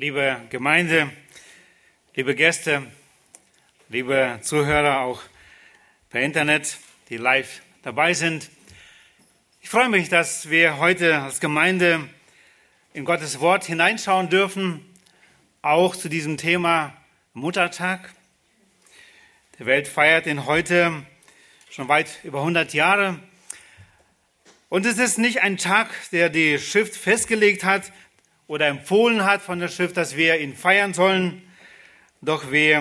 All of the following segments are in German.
liebe Gemeinde, liebe Gäste, liebe Zuhörer auch per Internet, die live dabei sind. Ich freue mich, dass wir heute als Gemeinde in Gottes Wort hineinschauen dürfen, auch zu diesem Thema Muttertag. Die Welt feiert ihn heute schon weit über 100 Jahre. Und es ist nicht ein Tag, der die Schrift festgelegt hat, oder empfohlen hat von der Schrift, dass wir ihn feiern sollen. Doch wie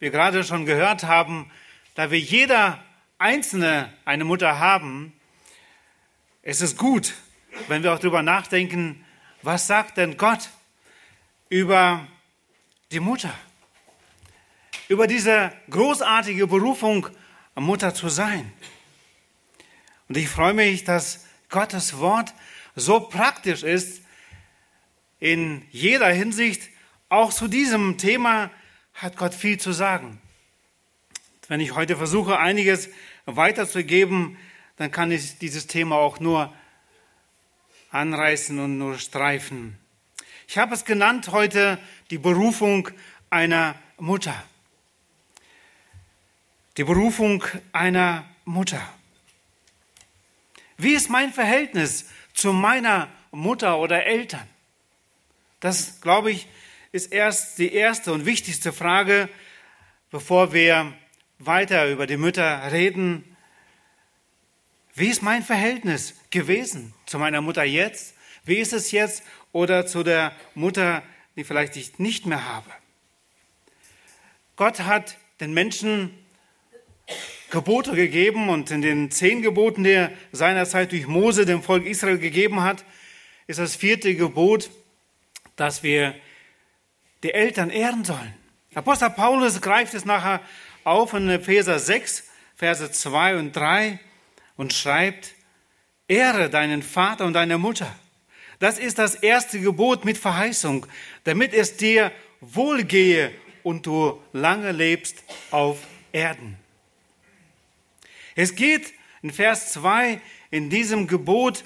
wir gerade schon gehört haben, da wir jeder Einzelne eine Mutter haben, ist es gut, wenn wir auch darüber nachdenken, was sagt denn Gott über die Mutter? Über diese großartige Berufung, Mutter zu sein. Und ich freue mich, dass Gottes Wort so praktisch ist, in jeder Hinsicht. Auch zu diesem Thema hat Gott viel zu sagen. Wenn ich heute versuche, einiges weiterzugeben, dann kann ich dieses Thema auch nur anreißen und nur streifen. Ich habe es genannt heute die Berufung einer Mutter. Die Berufung einer Mutter. Wie ist mein Verhältnis zu meiner Mutter oder Eltern? Das, glaube ich, ist erst die erste und wichtigste Frage, bevor wir weiter über die Mütter reden. Wie ist mein Verhältnis gewesen zu meiner Mutter jetzt? Wie ist es jetzt oder zu der Mutter, die vielleicht ich nicht mehr habe? Gott hat den Menschen Gebote gegeben und in den zehn Geboten, die er seinerzeit durch Mose dem Volk Israel gegeben hat, ist das vierte Gebot, dass wir die Eltern ehren sollen. Apostel Paulus greift es nachher auf in Epheser 6, Verse 2 und 3 und schreibt, Ehre deinen Vater und deine Mutter. Das ist das erste Gebot mit Verheißung, damit es dir wohlgehe und du lange lebst auf Erden. Es geht in Vers 2 in diesem Gebot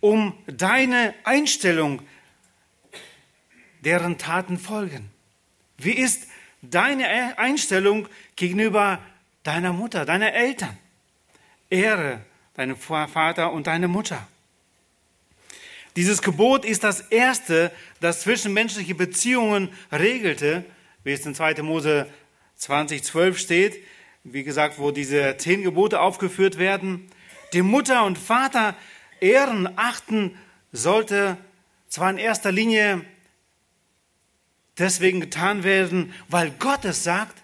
um deine Einstellung deren Taten folgen. Wie ist deine Einstellung gegenüber deiner Mutter, deiner Eltern? Ehre deinen Vater und deine Mutter. Dieses Gebot ist das erste, das zwischenmenschliche Beziehungen regelte, wie es in 2. Mose 2012 steht, wie gesagt, wo diese zehn Gebote aufgeführt werden. Die Mutter und Vater ehren, achten sollte zwar in erster Linie deswegen getan werden, weil Gott es sagt.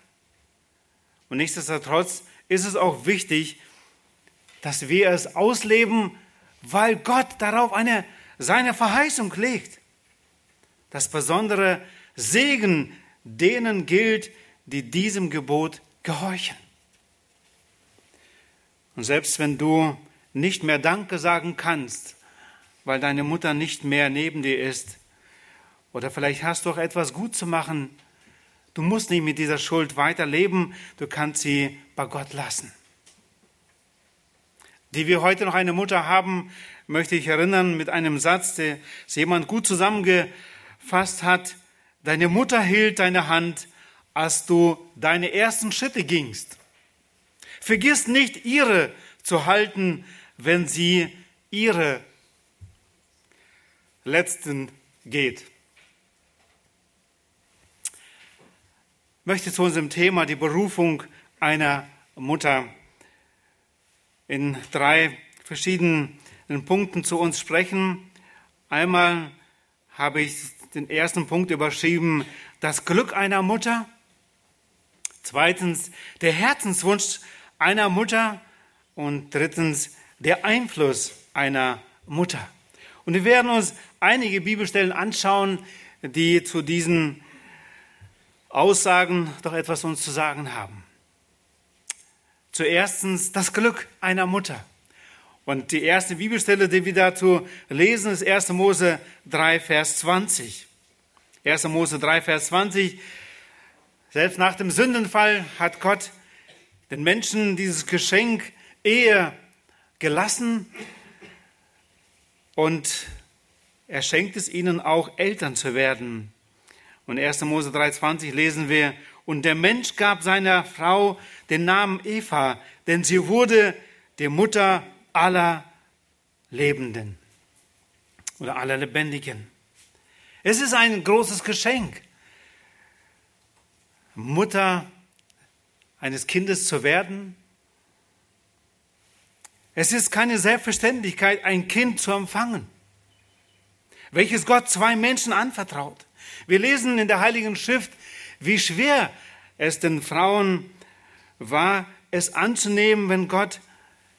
Und nichtsdestotrotz ist es auch wichtig, dass wir es ausleben, weil Gott darauf eine, seine Verheißung legt. Das besondere Segen denen gilt, die diesem Gebot gehorchen. Und selbst wenn du nicht mehr Danke sagen kannst, weil deine Mutter nicht mehr neben dir ist, oder vielleicht hast du auch etwas gut zu machen. Du musst nicht mit dieser Schuld weiterleben, du kannst sie bei Gott lassen. Die wir heute noch eine Mutter haben, möchte ich erinnern mit einem Satz, der jemand gut zusammengefasst hat. Deine Mutter hielt deine Hand, als du deine ersten Schritte gingst. Vergiss nicht, ihre zu halten, wenn sie ihre letzten geht. Möchte zu unserem Thema die Berufung einer Mutter in drei verschiedenen Punkten zu uns sprechen. Einmal habe ich den ersten Punkt überschrieben, das Glück einer Mutter. Zweitens, der Herzenswunsch einer Mutter. Und drittens, der Einfluss einer Mutter. Und wir werden uns einige Bibelstellen anschauen, die zu diesen Aussagen doch etwas uns zu sagen haben. Zuerstens das Glück einer Mutter. Und die erste Bibelstelle, die wir dazu lesen, ist 1. Mose 3, Vers 20. 1. Mose 3, Vers 20. Selbst nach dem Sündenfall hat Gott den Menschen dieses Geschenk Ehe gelassen und er schenkt es ihnen auch, Eltern zu werden. Und 1. Mose 3,20 lesen wir, und der Mensch gab seiner Frau den Namen Eva, denn sie wurde die Mutter aller Lebenden oder aller Lebendigen. Es ist ein großes Geschenk, Mutter eines Kindes zu werden. Es ist keine Selbstverständlichkeit, ein Kind zu empfangen, welches Gott zwei Menschen anvertraut. Wir lesen in der Heiligen Schrift, wie schwer es den Frauen war, es anzunehmen, wenn Gott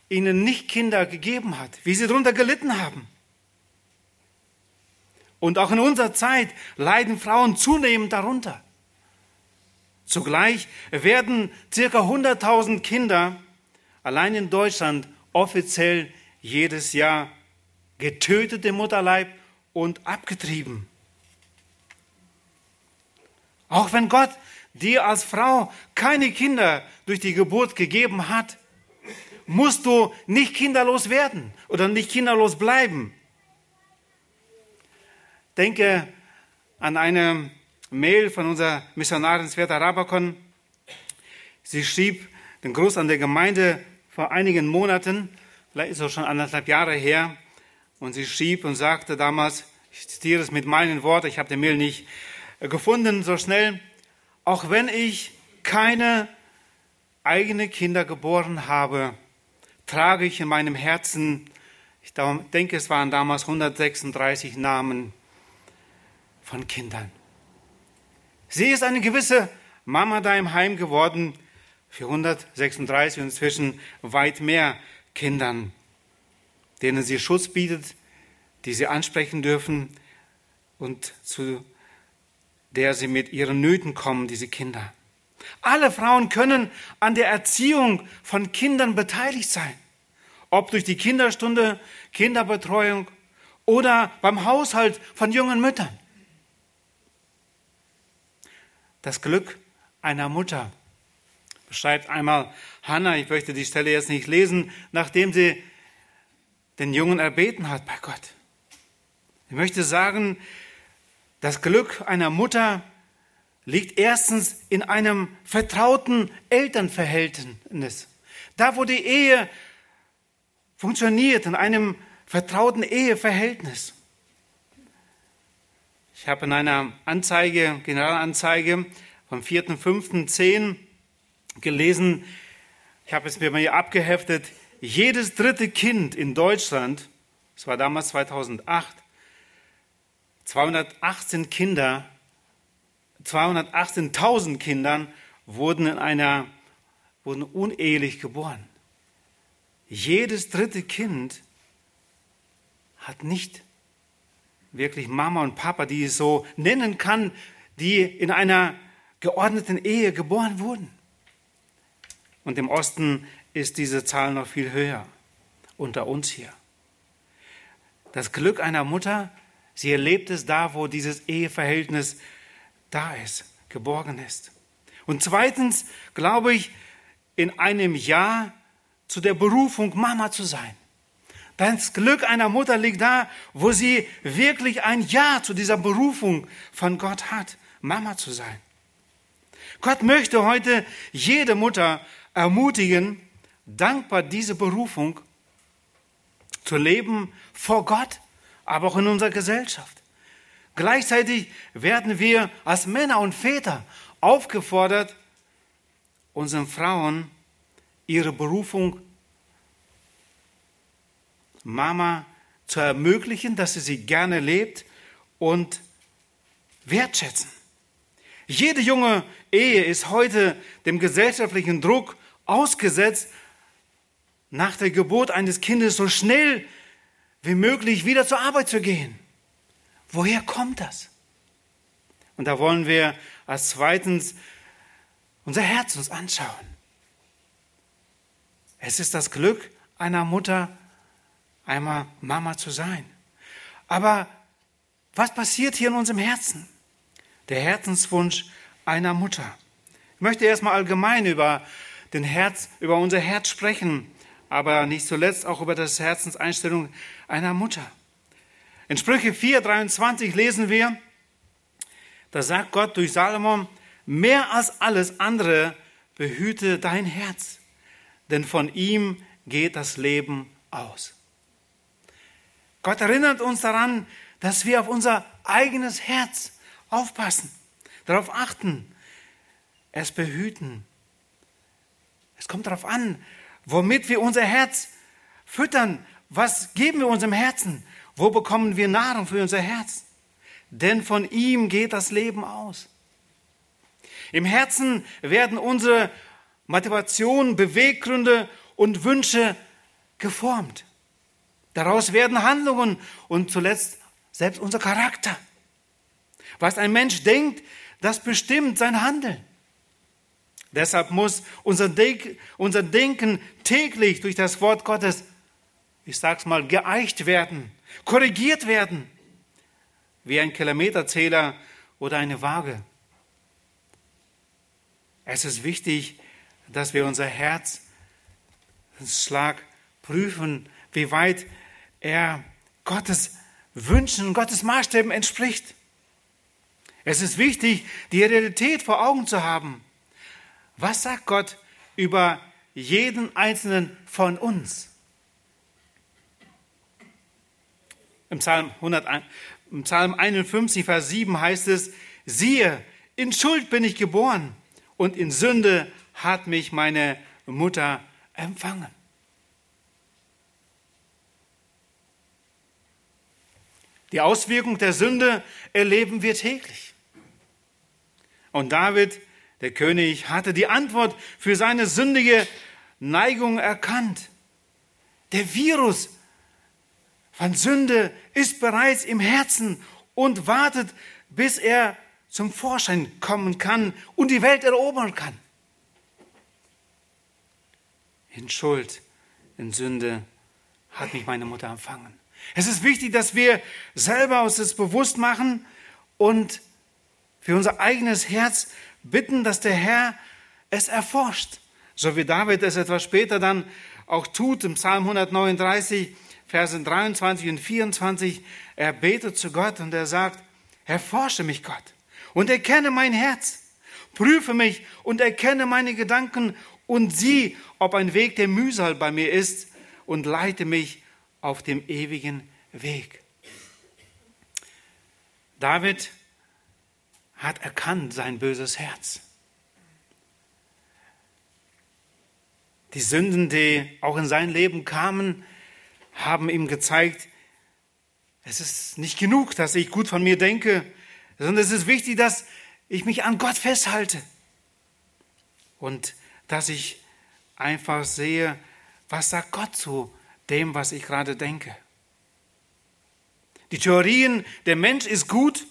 ihnen nicht Kinder gegeben hat, wie sie darunter gelitten haben. Und auch in unserer Zeit leiden Frauen zunehmend darunter. Zugleich werden circa 100.000 Kinder allein in Deutschland offiziell jedes Jahr getötet im Mutterleib und abgetrieben. Auch wenn Gott dir als Frau keine Kinder durch die Geburt gegeben hat, musst du nicht kinderlos werden oder nicht kinderlos bleiben. Denke an eine Mail von unserer Missionarin Sveta Rabakon. Sie schrieb den Gruß an der Gemeinde vor einigen Monaten, vielleicht ist es schon anderthalb Jahre her, und sie schrieb und sagte damals, ich zitiere es mit meinen Worten, ich habe die Mail nicht gefunden so schnell, auch wenn ich keine eigenen Kinder geboren habe, trage ich in meinem Herzen, ich denke, es waren damals 136 Namen von Kindern. Sie ist eine gewisse Mama da im Heim geworden für 136 und inzwischen weit mehr Kindern, denen sie Schutz bietet, die sie ansprechen dürfen und zu der sie mit ihren Nöten kommen, diese Kinder. Alle Frauen können an der Erziehung von Kindern beteiligt sein, ob durch die Kinderstunde, Kinderbetreuung oder beim Haushalt von jungen Müttern. Das Glück einer Mutter beschreibt einmal Hannah, ich möchte die Stelle jetzt nicht lesen, nachdem sie den Jungen erbeten hat bei Gott. Ich möchte sagen, das Glück einer Mutter liegt erstens in einem vertrauten Elternverhältnis. Da, wo die Ehe funktioniert, in einem vertrauten Eheverhältnis. Ich habe in einer Anzeige, Generalanzeige vom 4.5.10 gelesen, ich habe es mir mal hier abgeheftet, jedes dritte Kind in Deutschland, das war damals 2008, 218 Kinder, 218.000 Kindern wurden in einer, wurden unehelich geboren. Jedes dritte Kind hat nicht wirklich Mama und Papa, die es so nennen kann, die in einer geordneten Ehe geboren wurden. Und im Osten ist diese Zahl noch viel höher, unter uns hier. Das Glück einer Mutter, sie erlebt es da, wo dieses Eheverhältnis da ist, geborgen ist. Und zweitens glaube ich, in einem Jahr zu der Berufung, Mama zu sein. Das Glück einer Mutter liegt da, wo sie wirklich ein Ja zu dieser Berufung von Gott hat, Mama zu sein. Gott möchte heute jede Mutter ermutigen, dankbar diese Berufung zu leben vor Gott, aber auch in unserer Gesellschaft. Gleichzeitig werden wir als Männer und Väter aufgefordert, unseren Frauen ihre Berufung Mama zu ermöglichen, dass sie sie gerne lebt und wertschätzen. Jede junge Ehe ist heute dem gesellschaftlichen Druck ausgesetzt, nach der Geburt eines Kindes so schnell wie möglich wieder zur Arbeit zu gehen. Woher kommt das? Und da wollen wir als zweitens unser Herz uns anschauen. Es ist das Glück einer Mutter, einmal Mama zu sein. Aber was passiert hier in unserem Herzen? Der Herzenswunsch einer Mutter. Ich möchte erstmal allgemein über den Herz, über unser Herz sprechen, aber nicht zuletzt auch über das Herzenseinstellung einer Mutter. In Sprüche 4, 23 lesen wir, da sagt Gott durch Salomon, mehr als alles andere behüte dein Herz, denn von ihm geht das Leben aus. Gott erinnert uns daran, dass wir auf unser eigenes Herz aufpassen, darauf achten, es behüten. Es kommt darauf an, womit wir unser Herz füttern. Was geben wir unserem Herzen? Wo bekommen wir Nahrung für unser Herz? Denn von ihm geht das Leben aus. Im Herzen werden unsere Motivationen, Beweggründe und Wünsche geformt. Daraus werden Handlungen und zuletzt selbst unser Charakter. Was ein Mensch denkt, das bestimmt sein Handeln. Deshalb muss unser, Denk, unser Denken täglich durch das Wort Gottes, ich sag's mal, geeicht werden, korrigiert werden, wie ein Kilometerzähler oder eine Waage. Es ist wichtig, dass wir unser Herz Schlag prüfen, wie weit er Gottes Wünschen, Gottes Maßstäben entspricht. Es ist wichtig, die Realität vor Augen zu haben. Was sagt Gott über jeden einzelnen von uns? Im Psalm, 100, Im Psalm 51, Vers 7 heißt es, siehe, in Schuld bin ich geboren und in Sünde hat mich meine Mutter empfangen. Die Auswirkung der Sünde erleben wir täglich. Und David der König hatte die Antwort für seine sündige Neigung erkannt. Der Virus von Sünde ist bereits im Herzen und wartet, bis er zum Vorschein kommen kann und die Welt erobern kann. In Schuld, in Sünde hat mich meine Mutter empfangen. Es ist wichtig, dass wir selber uns das bewusst machen und für unser eigenes Herz bitten, dass der Herr es erforscht. So wie David es etwas später dann auch tut im Psalm 139, Versen 23 und 24. Er betet zu Gott und er sagt, erforsche mich Gott und erkenne mein Herz. Prüfe mich und erkenne meine Gedanken und sieh, ob ein Weg der Mühsal bei mir ist und leite mich auf dem ewigen Weg. David hat erkannt sein böses Herz. Die Sünden, die auch in sein Leben kamen, haben ihm gezeigt, es ist nicht genug, dass ich gut von mir denke, sondern es ist wichtig, dass ich mich an Gott festhalte und dass ich einfach sehe, was sagt Gott zu dem, was ich gerade denke. Die Theorien, der Mensch ist gut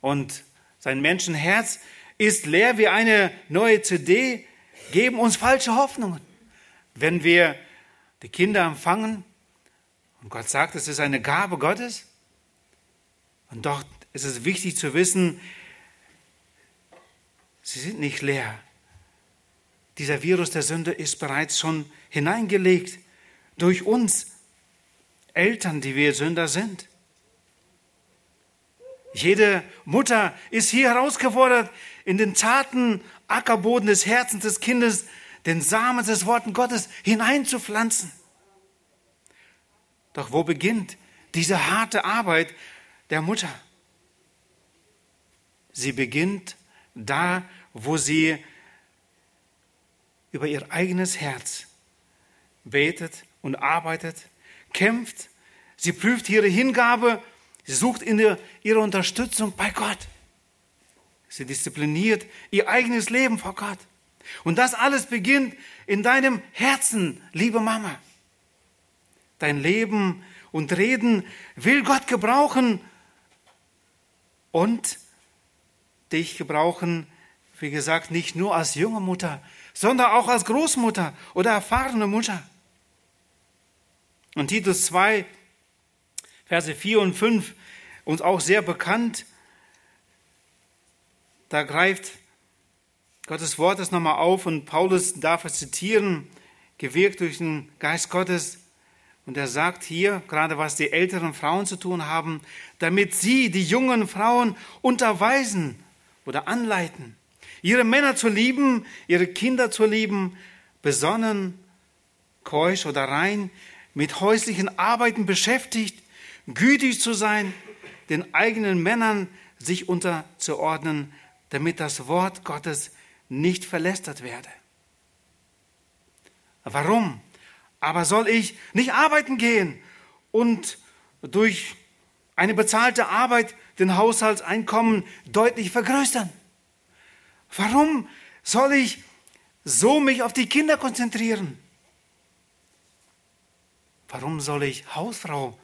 und sein Menschenherz ist leer wie eine neue CD, geben uns falsche Hoffnungen. Wenn wir die Kinder empfangen und Gott sagt, es ist eine Gabe Gottes, und doch ist es wichtig zu wissen, sie sind nicht leer. Dieser Virus der Sünde ist bereits schon hineingelegt durch uns Eltern, die wir Sünder sind. Jede Mutter ist hier herausgefordert, in den zarten Ackerboden des Herzens des Kindes den Samen des Worten Gottes hineinzupflanzen. Doch wo beginnt diese harte Arbeit der Mutter? Sie beginnt da, wo sie über ihr eigenes Herz betet und arbeitet, kämpft. Sie prüft ihre Hingabe Sie sucht ihre Unterstützung bei Gott. Sie diszipliniert ihr eigenes Leben vor Gott. Und das alles beginnt in deinem Herzen, liebe Mama. Dein Leben und Reden will Gott gebrauchen und dich gebrauchen, wie gesagt, nicht nur als junge Mutter, sondern auch als Großmutter oder erfahrene Mutter. Und Titus 2, Verse 4 und 5 uns auch sehr bekannt. Da greift Gottes Wort es nochmal auf und Paulus darf es zitieren, gewirkt durch den Geist Gottes. Und er sagt hier, gerade was die älteren Frauen zu tun haben, damit sie die jungen Frauen unterweisen oder anleiten, ihre Männer zu lieben, ihre Kinder zu lieben, besonnen, keusch oder rein, mit häuslichen Arbeiten beschäftigt, gütig zu sein, den eigenen Männern sich unterzuordnen, damit das Wort Gottes nicht verlästert werde. Warum? Aber soll ich nicht arbeiten gehen und durch eine bezahlte Arbeit den Haushaltseinkommen deutlich vergrößern? Warum soll ich so mich auf die Kinder konzentrieren? Warum soll ich Hausfrau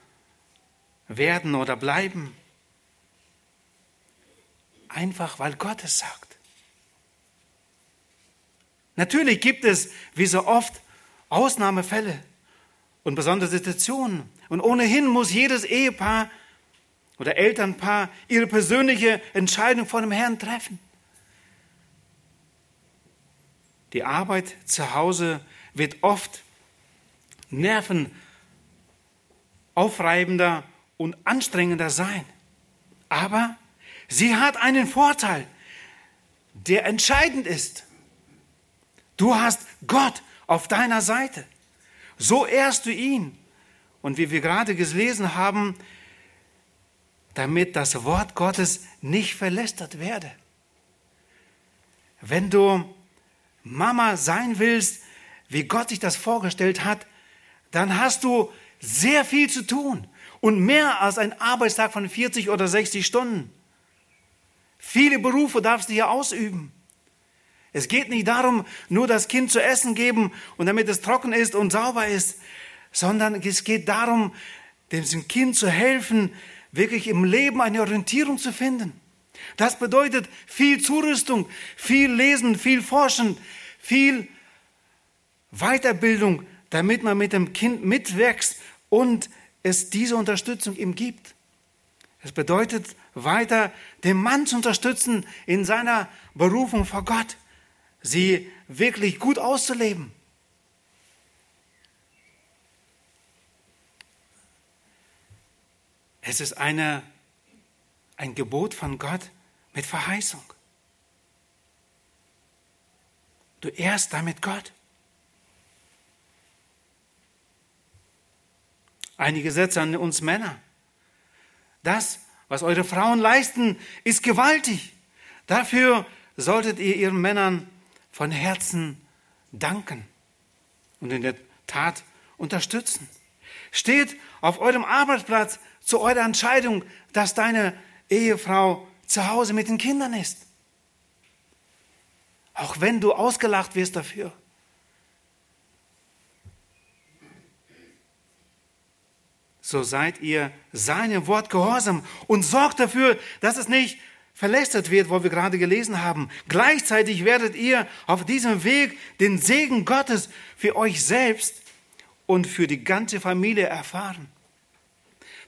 werden oder bleiben? Einfach weil Gott es sagt. Natürlich gibt es, wie so oft, Ausnahmefälle und besondere Situationen. Und ohnehin muss jedes Ehepaar oder Elternpaar ihre persönliche Entscheidung vor dem Herrn treffen. Die Arbeit zu Hause wird oft nervenaufreibender und anstrengender sein. Aber sie hat einen Vorteil, der entscheidend ist. Du hast Gott auf deiner Seite. So ehrst du ihn. Und wie wir gerade gelesen haben, damit das Wort Gottes nicht verlästert werde. Wenn du Mama sein willst, wie Gott sich das vorgestellt hat, dann hast du sehr viel zu tun und mehr als ein Arbeitstag von 40 oder 60 Stunden. Viele Berufe darfst du hier ausüben. Es geht nicht darum, nur das Kind zu essen geben und damit es trocken ist und sauber ist, sondern es geht darum, dem Kind zu helfen, wirklich im Leben eine Orientierung zu finden. Das bedeutet viel Zurüstung, viel Lesen, viel Forschen, viel Weiterbildung, damit man mit dem Kind mitwächst und es diese Unterstützung ihm gibt. Es bedeutet weiter, den Mann zu unterstützen in seiner Berufung vor Gott sie wirklich gut auszuleben. Es ist eine, ein Gebot von Gott mit Verheißung. Du ehrst damit Gott. Einige Sätze an uns Männer. Das, was eure Frauen leisten, ist gewaltig. Dafür solltet ihr ihren Männern von Herzen danken und in der Tat unterstützen. Steht auf eurem Arbeitsplatz zu eurer Entscheidung, dass deine Ehefrau zu Hause mit den Kindern ist. Auch wenn du ausgelacht wirst dafür. So seid ihr seinem Wort gehorsam und sorgt dafür, dass es nicht verlästert wird, wo wir gerade gelesen haben. Gleichzeitig werdet ihr auf diesem Weg den Segen Gottes für euch selbst und für die ganze Familie erfahren.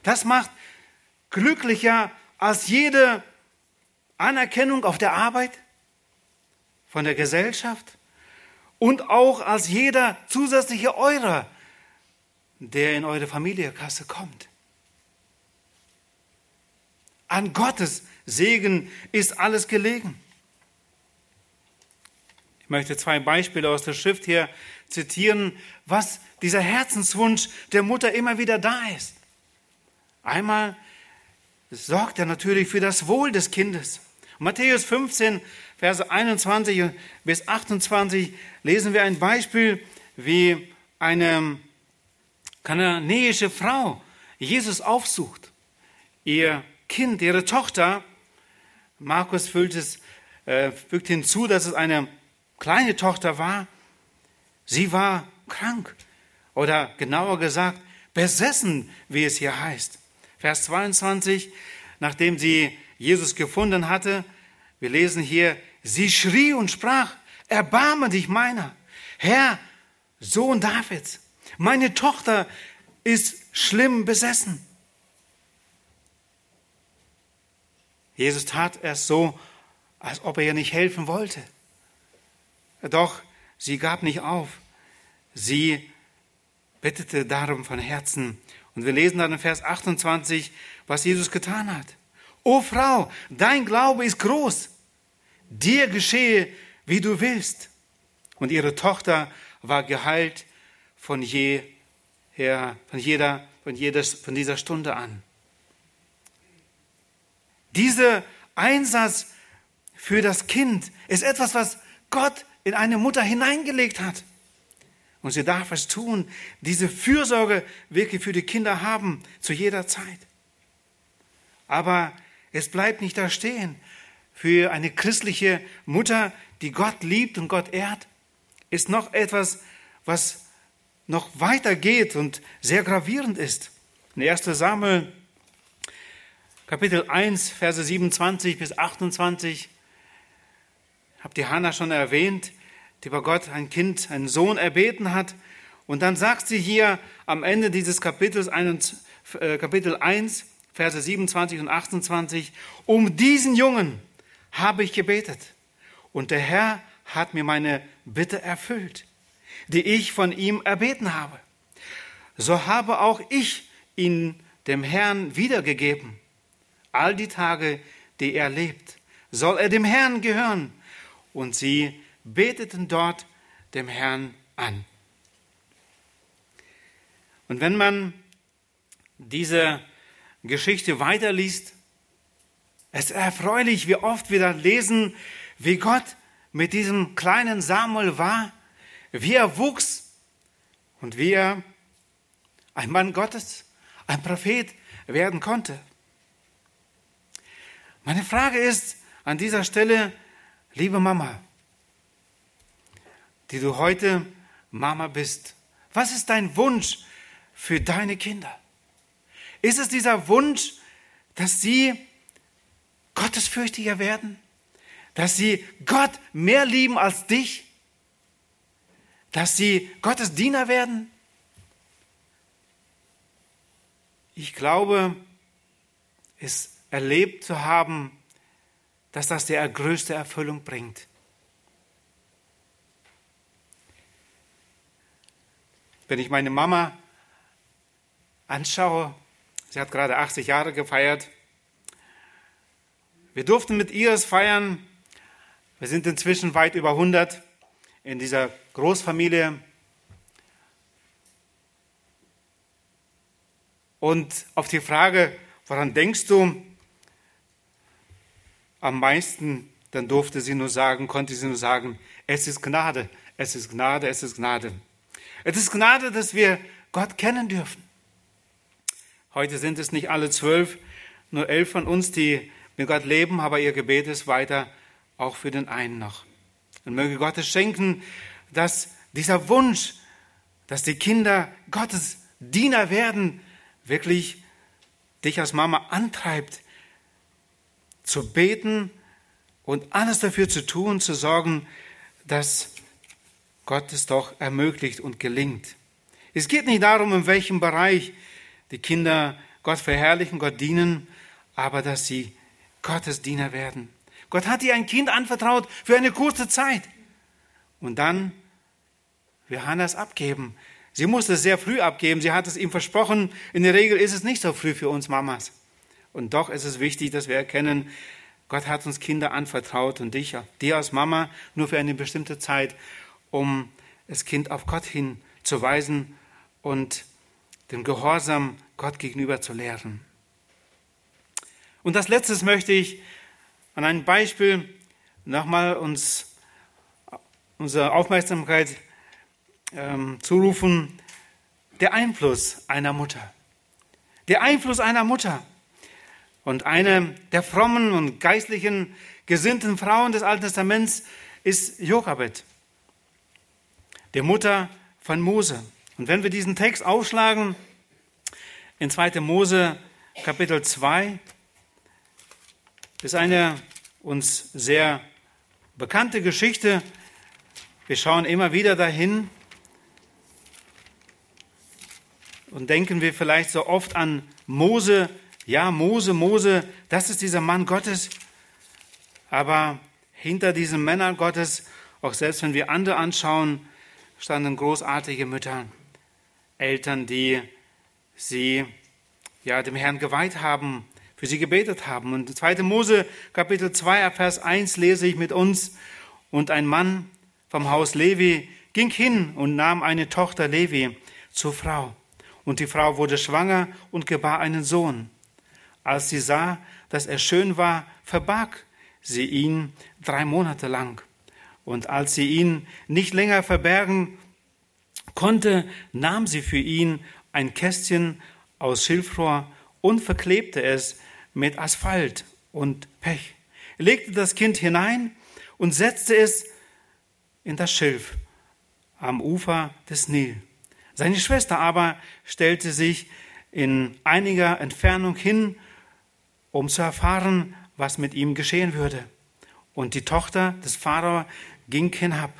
Das macht glücklicher als jede Anerkennung auf der Arbeit, von der Gesellschaft und auch als jeder zusätzliche Eurer, der in eure Familienkasse kommt. An Gottes Segen ist alles gelegen. Ich möchte zwei Beispiele aus der Schrift hier zitieren, was dieser Herzenswunsch der Mutter immer wieder da ist. Einmal sorgt er natürlich für das Wohl des Kindes. Matthäus 15, Verse 21 bis 28 lesen wir ein Beispiel, wie eine kananäische Frau Jesus aufsucht. Ihr Kind, ihre Tochter, Markus fügt, es, äh, fügt hinzu, dass es eine kleine Tochter war. Sie war krank oder genauer gesagt besessen, wie es hier heißt. Vers 22, nachdem sie Jesus gefunden hatte, wir lesen hier, sie schrie und sprach, erbarme dich meiner. Herr, Sohn Davids, meine Tochter ist schlimm besessen. Jesus tat es so, als ob er ihr nicht helfen wollte. Doch sie gab nicht auf. Sie betete darum von Herzen. Und wir lesen dann in Vers 28, was Jesus getan hat. O Frau, dein Glaube ist groß. Dir geschehe, wie du willst. Und ihre Tochter war geheilt von jeher, von jeder, von jeder, von dieser Stunde an. Dieser Einsatz für das Kind ist etwas, was Gott in eine Mutter hineingelegt hat. Und sie darf es tun, diese Fürsorge wirklich für die Kinder haben, zu jeder Zeit. Aber es bleibt nicht da stehen. Für eine christliche Mutter, die Gott liebt und Gott ehrt, ist noch etwas, was noch weiter geht und sehr gravierend ist. In 1 Samuel Kapitel 1, Verse 27 bis 28 habt ihr Hannah schon erwähnt, die bei Gott ein Kind, einen Sohn erbeten hat. Und dann sagt sie hier am Ende dieses Kapitels, äh, Kapitel 1, Verse 27 und 28, um diesen Jungen habe ich gebetet und der Herr hat mir meine Bitte erfüllt, die ich von ihm erbeten habe. So habe auch ich ihn dem Herrn wiedergegeben. All die Tage, die er lebt, soll er dem Herrn gehören. Und sie beteten dort dem Herrn an. Und wenn man diese Geschichte weiterliest, es ist erfreulich, wie oft wir da lesen, wie Gott mit diesem kleinen Samuel war, wie er wuchs und wie er ein Mann Gottes, ein Prophet werden konnte. Meine Frage ist an dieser Stelle, liebe Mama, die du heute Mama bist, was ist dein Wunsch für deine Kinder? Ist es dieser Wunsch, dass sie gottesfürchtiger werden? Dass sie Gott mehr lieben als dich? Dass sie Gottes Diener werden? Ich glaube, es erlebt zu haben, dass das der größte Erfüllung bringt. Wenn ich meine Mama anschaue, Sie hat gerade 80 Jahre gefeiert. Wir durften mit ihr es feiern. Wir sind inzwischen weit über 100 in dieser Großfamilie. Und auf die Frage, woran denkst du am meisten, dann durfte sie nur sagen, konnte sie nur sagen, es ist Gnade, es ist Gnade, es ist Gnade. Es ist Gnade, dass wir Gott kennen dürfen. Heute sind es nicht alle zwölf, nur elf von uns, die mit Gott leben, aber ihr Gebet ist weiter auch für den einen noch. Und möge Gott es schenken, dass dieser Wunsch, dass die Kinder Gottes Diener werden, wirklich dich als Mama antreibt, zu beten und alles dafür zu tun, zu sorgen, dass Gott es doch ermöglicht und gelingt. Es geht nicht darum, in welchem Bereich die Kinder Gott verherrlichen, Gott dienen, aber dass sie Gottes Diener werden. Gott hat ihr ein Kind anvertraut für eine kurze Zeit. Und dann wir Hannas abgeben. Sie musste es sehr früh abgeben. Sie hat es ihm versprochen. In der Regel ist es nicht so früh für uns Mamas. Und doch ist es wichtig, dass wir erkennen, Gott hat uns Kinder anvertraut und dich, dir als Mama, nur für eine bestimmte Zeit, um das Kind auf Gott hinzuweisen und den Gehorsam Gott gegenüber zu lehren. Und als letztes möchte ich an einem Beispiel nochmal uns unsere Aufmerksamkeit ähm, zurufen. Der Einfluss einer Mutter. Der Einfluss einer Mutter. Und eine der frommen und geistlichen, gesinnten Frauen des Alten Testaments ist Jochebed, die Mutter von Mose. Und wenn wir diesen Text aufschlagen, in 2. Mose Kapitel 2, ist eine uns sehr bekannte Geschichte. Wir schauen immer wieder dahin und denken wir vielleicht so oft an Mose. Ja, Mose, Mose, das ist dieser Mann Gottes. Aber hinter diesem Männern Gottes, auch selbst wenn wir andere anschauen, standen großartige Mütter Eltern, die sie ja dem Herrn geweiht haben, für sie gebetet haben. Und 2. Mose Kapitel 2 Vers 1 lese ich mit uns und ein Mann vom Haus Levi ging hin und nahm eine Tochter Levi zur Frau. Und die Frau wurde schwanger und gebar einen Sohn. Als sie sah, dass er schön war, verbarg sie ihn drei Monate lang. Und als sie ihn nicht länger verbergen konnte, nahm sie für ihn ein Kästchen aus Schilfrohr und verklebte es mit Asphalt und Pech, legte das Kind hinein und setzte es in das Schilf am Ufer des Nil. Seine Schwester aber stellte sich in einiger Entfernung hin, um zu erfahren, was mit ihm geschehen würde. Und die Tochter des Pharao ging hinab,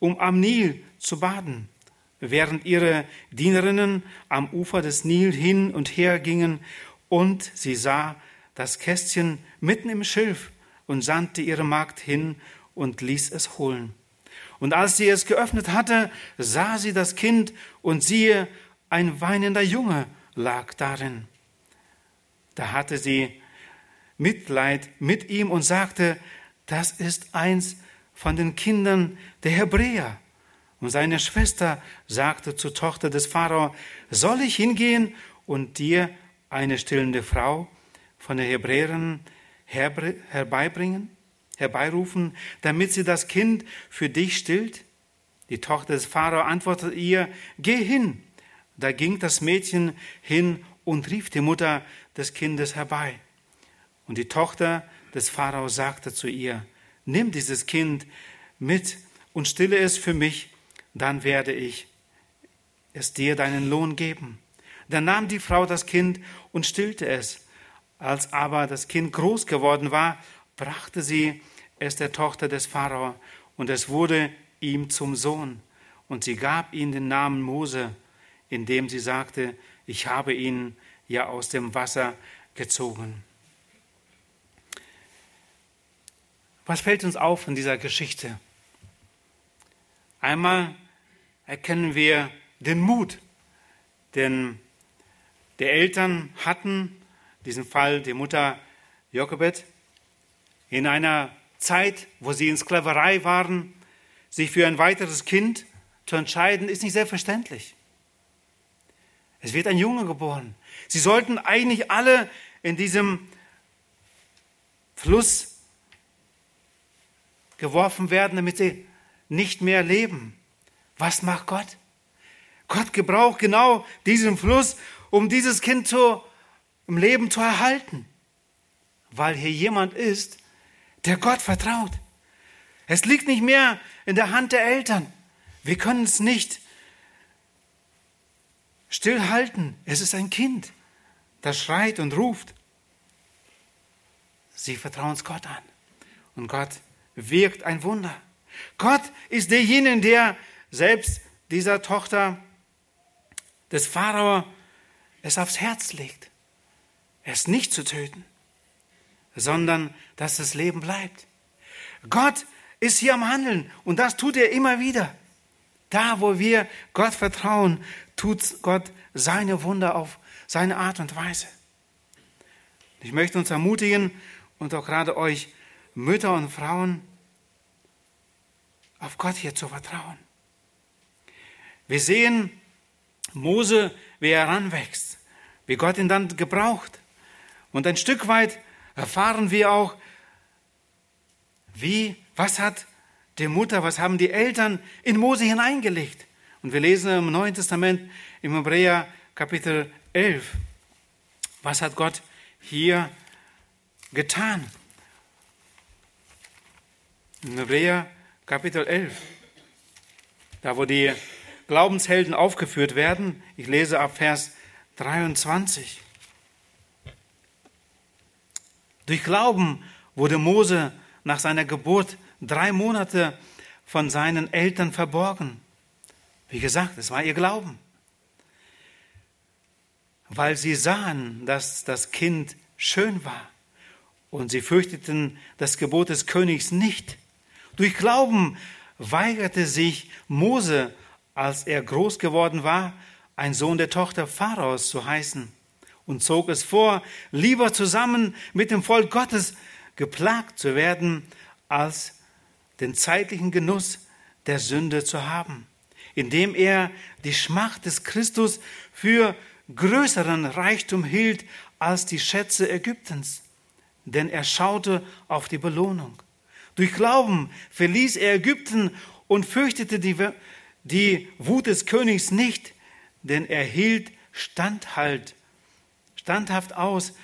um am Nil zu baden, während ihre Dienerinnen am Ufer des Nil hin und her gingen, und sie sah das Kästchen mitten im Schilf und sandte ihre Magd hin und ließ es holen. Und als sie es geöffnet hatte, sah sie das Kind und siehe, ein weinender Junge lag darin. Da hatte sie Mitleid mit ihm und sagte, das ist eins von den Kindern der Hebräer. Und seine Schwester sagte zur Tochter des Pharao, soll ich hingehen und dir eine stillende Frau von den Hebräern herbeibringen, herbeirufen, damit sie das Kind für dich stillt? Die Tochter des Pharao antwortete ihr, geh hin. Da ging das Mädchen hin und rief die Mutter des Kindes herbei. Und die Tochter des Pharao sagte zu ihr, nimm dieses Kind mit und stille es für mich, dann werde ich es dir deinen Lohn geben. Dann nahm die Frau das Kind und stillte es. Als aber das Kind groß geworden war, brachte sie es der Tochter des Pharao, und es wurde ihm zum Sohn. Und sie gab ihm den Namen Mose, indem sie sagte, ich habe ihn ja aus dem Wasser gezogen. Was fällt uns auf in dieser Geschichte? Einmal erkennen wir den Mut, denn die Eltern hatten, in diesem Fall die Mutter Jochebed, in einer Zeit, wo sie in Sklaverei waren, sich für ein weiteres Kind zu entscheiden, ist nicht selbstverständlich. Es wird ein Junge geboren. Sie sollten eigentlich alle in diesem Fluss geworfen werden, damit sie nicht mehr leben. Was macht Gott? Gott gebraucht genau diesen Fluss, um dieses Kind zu, im Leben zu erhalten, weil hier jemand ist, der Gott vertraut. Es liegt nicht mehr in der Hand der Eltern. Wir können es nicht stillhalten. Es ist ein Kind, das schreit und ruft. Sie vertrauen es Gott an. Und Gott wirkt ein Wunder. Gott ist derjenige, der selbst dieser Tochter des Pharao es aufs Herz legt, es nicht zu töten, sondern dass das Leben bleibt. Gott ist hier am Handeln und das tut er immer wieder. Da, wo wir Gott vertrauen, tut Gott seine Wunder auf seine Art und Weise. Ich möchte uns ermutigen und auch gerade euch Mütter und Frauen, auf Gott hier zu vertrauen. Wir sehen Mose, wie er heranwächst, wie Gott ihn dann gebraucht. Und ein Stück weit erfahren wir auch, wie, was hat die Mutter, was haben die Eltern in Mose hineingelegt. Und wir lesen im Neuen Testament, im Hebräer Kapitel 11, was hat Gott hier getan. In Hebräer Kapitel 11, da wo die Glaubenshelden aufgeführt werden. Ich lese ab Vers 23. Durch Glauben wurde Mose nach seiner Geburt drei Monate von seinen Eltern verborgen. Wie gesagt, es war ihr Glauben. Weil sie sahen, dass das Kind schön war und sie fürchteten das Gebot des Königs nicht. Durch Glauben weigerte sich Mose, als er groß geworden war, ein Sohn der Tochter Pharaos zu heißen und zog es vor, lieber zusammen mit dem Volk Gottes geplagt zu werden, als den zeitlichen Genuss der Sünde zu haben, indem er die Schmacht des Christus für größeren Reichtum hielt als die Schätze Ägyptens, denn er schaute auf die Belohnung. Durch Glauben verließ er Ägypten und fürchtete die, die Wut des Königs nicht, denn er hielt Standhalt, standhaft aus,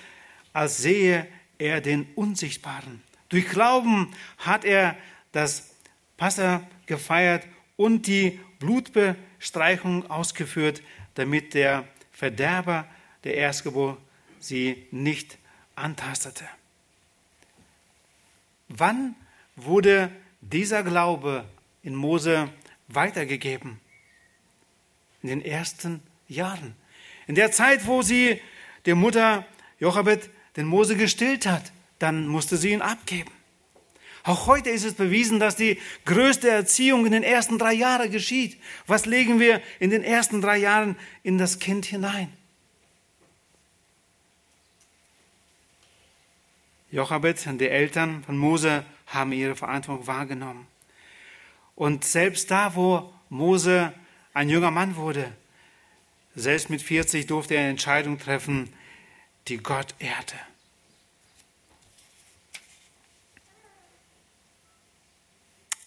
als sehe er den Unsichtbaren. Durch Glauben hat er das Passa gefeiert und die Blutbestreichung ausgeführt, damit der Verderber der Erstgeburt sie nicht antastete. Wann wurde dieser Glaube in Mose weitergegeben? In den ersten Jahren. In der Zeit, wo sie der Mutter Jochebed den Mose gestillt hat, dann musste sie ihn abgeben. Auch heute ist es bewiesen, dass die größte Erziehung in den ersten drei Jahren geschieht. Was legen wir in den ersten drei Jahren in das Kind hinein? Jochebed und die Eltern von Mose haben ihre Verantwortung wahrgenommen. Und selbst da, wo Mose ein junger Mann wurde, selbst mit 40 durfte er eine Entscheidung treffen, die Gott ehrte.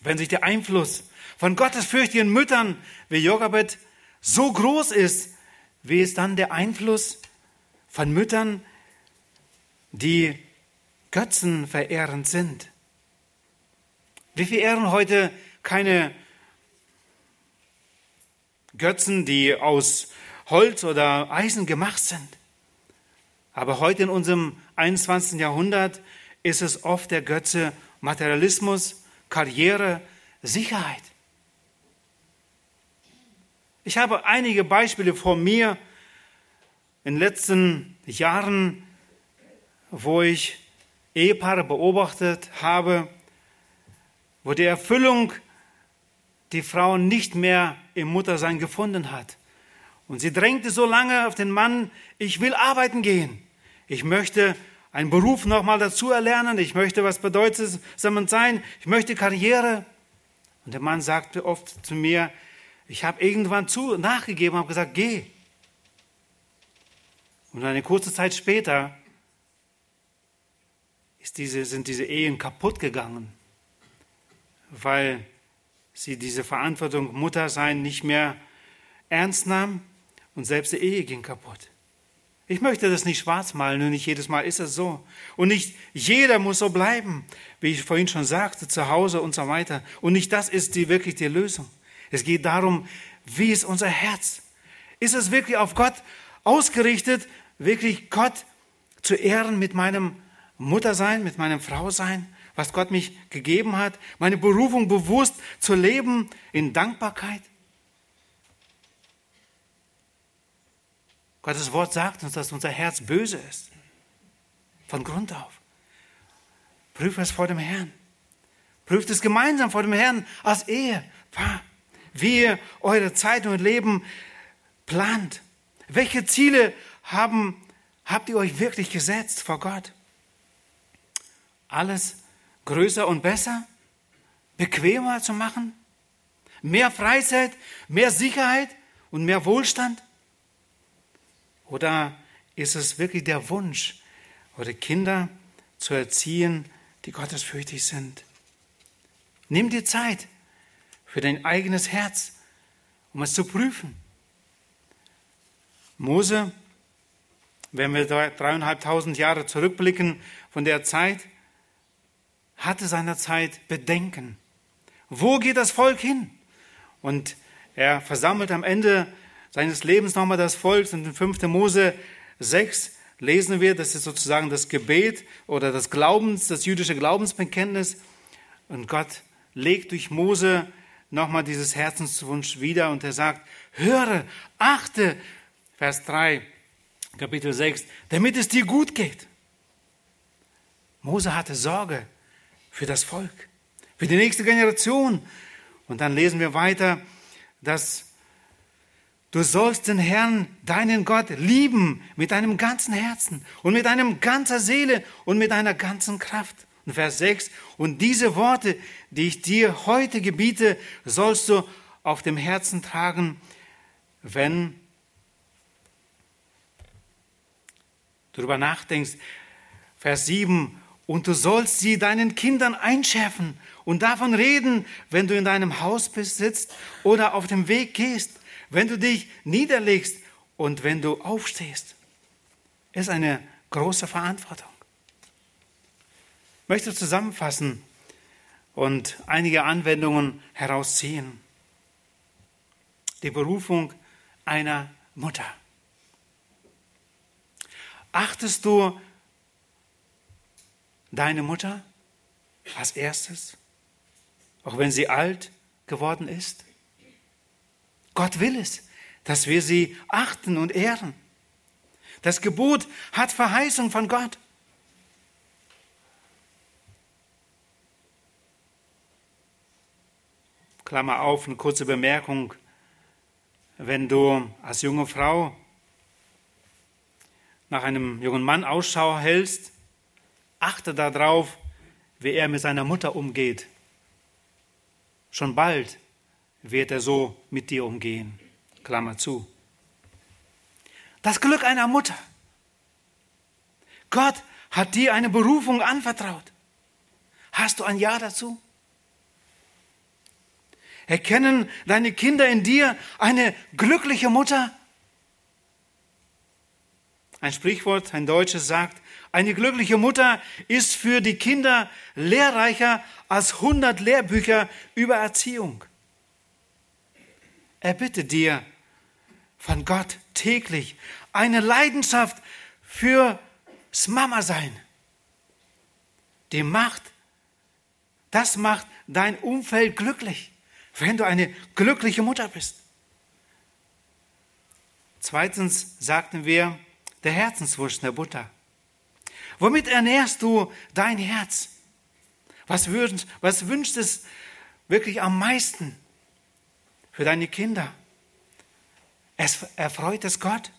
Wenn sich der Einfluss von gottesfürchtigen Müttern wie Jochebed so groß ist, wie ist dann der Einfluss von Müttern, die Götzen verehrend sind? Wir verehren heute keine Götzen, die aus Holz oder Eisen gemacht sind. Aber heute in unserem 21. Jahrhundert ist es oft der Götze Materialismus, Karriere, Sicherheit. Ich habe einige Beispiele vor mir in den letzten Jahren, wo ich Ehepaare beobachtet habe, wo die Erfüllung die Frau nicht mehr im Muttersein gefunden hat. Und sie drängte so lange auf den Mann, ich will arbeiten gehen. Ich möchte einen Beruf nochmal dazu erlernen. Ich möchte was bedeutet sein. Ich möchte Karriere. Und der Mann sagte oft zu mir, ich habe irgendwann zu, nachgegeben, habe gesagt, geh. Und eine kurze Zeit später diese, sind diese Ehen kaputt gegangen, weil sie diese Verantwortung Muttersein nicht mehr ernst nahm und selbst die Ehe ging kaputt. Ich möchte das nicht schwarz malen, nur nicht jedes Mal ist es so. Und nicht jeder muss so bleiben, wie ich vorhin schon sagte, zu Hause und so weiter. Und nicht das ist die, wirklich die Lösung. Es geht darum, wie ist unser Herz? Ist es wirklich auf Gott ausgerichtet, wirklich Gott zu ehren mit meinem Muttersein, mit meinem Frausein, was Gott mich gegeben hat, meine Berufung bewusst zu leben in Dankbarkeit? Gottes Wort sagt uns, dass unser Herz böse ist. Von Grund auf. Prüft es vor dem Herrn. Prüft es gemeinsam vor dem Herrn als Ehepaar. Wie ihr eure Zeit und Leben plant. Welche Ziele haben, habt ihr euch wirklich gesetzt vor Gott? Alles größer und besser? Bequemer zu machen? Mehr Freizeit, mehr Sicherheit und mehr Wohlstand? Oder ist es wirklich der Wunsch, eure Kinder zu erziehen, die gottesfürchtig sind? Nimm dir Zeit für dein eigenes Herz, um es zu prüfen. Mose, wenn wir dreieinhalbtausend Jahre zurückblicken von der Zeit, hatte seinerzeit Bedenken. Wo geht das Volk hin? Und er versammelt am Ende seines Lebens nochmal das Volk. Und in 5. Mose 6 lesen wir, das ist sozusagen das Gebet oder das Glaubens, das jüdische Glaubensbekenntnis. Und Gott legt durch Mose nochmal dieses Herzenswunsch wieder und er sagt, höre, achte, Vers 3, Kapitel 6, damit es dir gut geht. Mose hatte Sorge für das Volk, für die nächste Generation. Und dann lesen wir weiter, dass Du sollst den Herrn, deinen Gott, lieben mit deinem ganzen Herzen und mit deinem ganzer Seele und mit deiner ganzen Kraft. Und Vers 6, und diese Worte, die ich dir heute gebiete, sollst du auf dem Herzen tragen, wenn du darüber nachdenkst. Vers 7, und du sollst sie deinen Kindern einschärfen und davon reden, wenn du in deinem Haus bist, sitzt oder auf dem Weg gehst, wenn du dich niederlegst und wenn du aufstehst. Ist eine große Verantwortung. Ich möchte zusammenfassen und einige Anwendungen herausziehen. Die Berufung einer Mutter. Achtest du deine Mutter als erstes, auch wenn sie alt geworden ist? Gott will es, dass wir sie achten und ehren. Das Gebot hat Verheißung von Gott. Klammer auf, eine kurze Bemerkung. Wenn du als junge Frau nach einem jungen Mann Ausschau hältst, achte darauf, wie er mit seiner Mutter umgeht. Schon bald wird er so mit dir umgehen. Klammer zu. Das Glück einer Mutter. Gott hat dir eine Berufung anvertraut. Hast du ein Ja dazu? Erkennen deine Kinder in dir eine glückliche Mutter? Ein Sprichwort, ein Deutsches sagt, eine glückliche Mutter ist für die Kinder lehrreicher als 100 Lehrbücher über Erziehung. Er bittet dir von Gott täglich eine Leidenschaft fürs Mama sein. Die macht, das macht dein Umfeld glücklich, wenn du eine glückliche Mutter bist. Zweitens sagten wir, der Herzenswunsch der Butter. Womit ernährst du dein Herz? Was, wünschst, was wünscht es wirklich am meisten? Für deine Kinder. Es erfreut es Gott.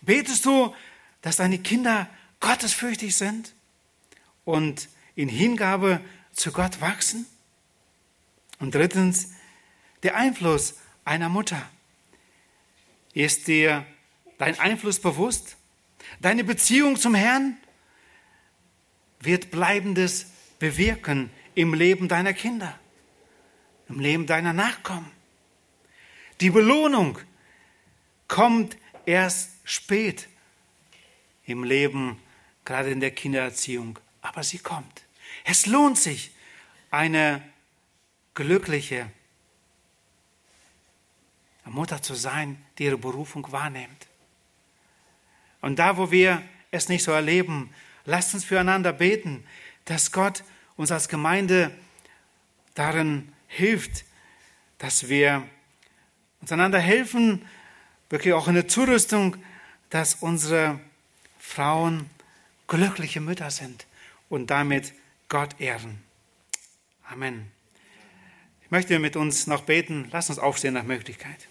Betest du, dass deine Kinder gottesfürchtig sind und in Hingabe zu Gott wachsen? Und drittens, der Einfluss einer Mutter. Ist dir dein Einfluss bewusst? Deine Beziehung zum Herrn wird Bleibendes bewirken im Leben deiner Kinder im Leben deiner Nachkommen. Die Belohnung kommt erst spät im Leben, gerade in der Kindererziehung, aber sie kommt. Es lohnt sich, eine glückliche Mutter zu sein, die ihre Berufung wahrnimmt. Und da, wo wir es nicht so erleben, lasst uns füreinander beten, dass Gott uns als Gemeinde darin hilft, dass wir uns einander helfen, wirklich auch in der Zurüstung, dass unsere Frauen glückliche Mütter sind und damit Gott ehren. Amen. Ich möchte mit uns noch beten. Lass uns aufstehen nach Möglichkeit.